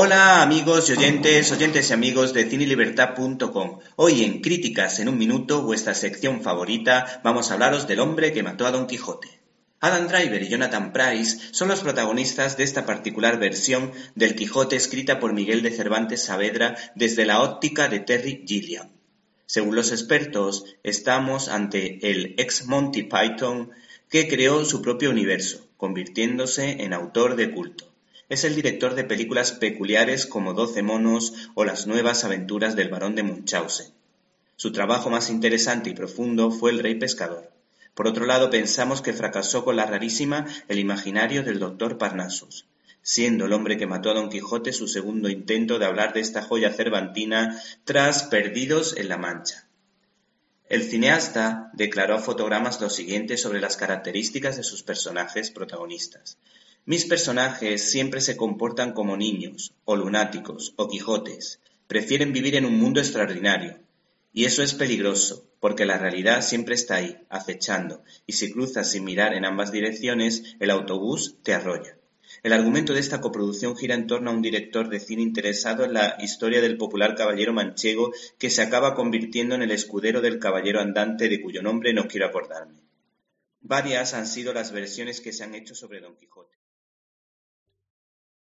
Hola amigos y oyentes, oyentes y amigos de cinelibertad.com. Hoy en Críticas en un Minuto, vuestra sección favorita, vamos a hablaros del hombre que mató a Don Quijote. Adam Driver y Jonathan Price son los protagonistas de esta particular versión del Quijote escrita por Miguel de Cervantes Saavedra desde la óptica de Terry Gilliam. Según los expertos, estamos ante el ex Monty Python que creó su propio universo, convirtiéndose en autor de culto. Es el director de películas peculiares como Doce monos o Las nuevas aventuras del barón de Munchausen. Su trabajo más interesante y profundo fue El rey pescador. Por otro lado, pensamos que fracasó con la rarísima El imaginario del doctor Parnassus, siendo el hombre que mató a Don Quijote su segundo intento de hablar de esta joya cervantina tras Perdidos en la Mancha. El cineasta declaró a Fotogramas lo siguiente sobre las características de sus personajes protagonistas. Mis personajes siempre se comportan como niños, o lunáticos, o Quijotes. Prefieren vivir en un mundo extraordinario. Y eso es peligroso, porque la realidad siempre está ahí, acechando, y si cruzas sin mirar en ambas direcciones, el autobús te arrolla. El argumento de esta coproducción gira en torno a un director de cine interesado en la historia del popular caballero manchego que se acaba convirtiendo en el escudero del caballero andante de cuyo nombre no quiero acordarme. Varias han sido las versiones que se han hecho sobre Don Quijote.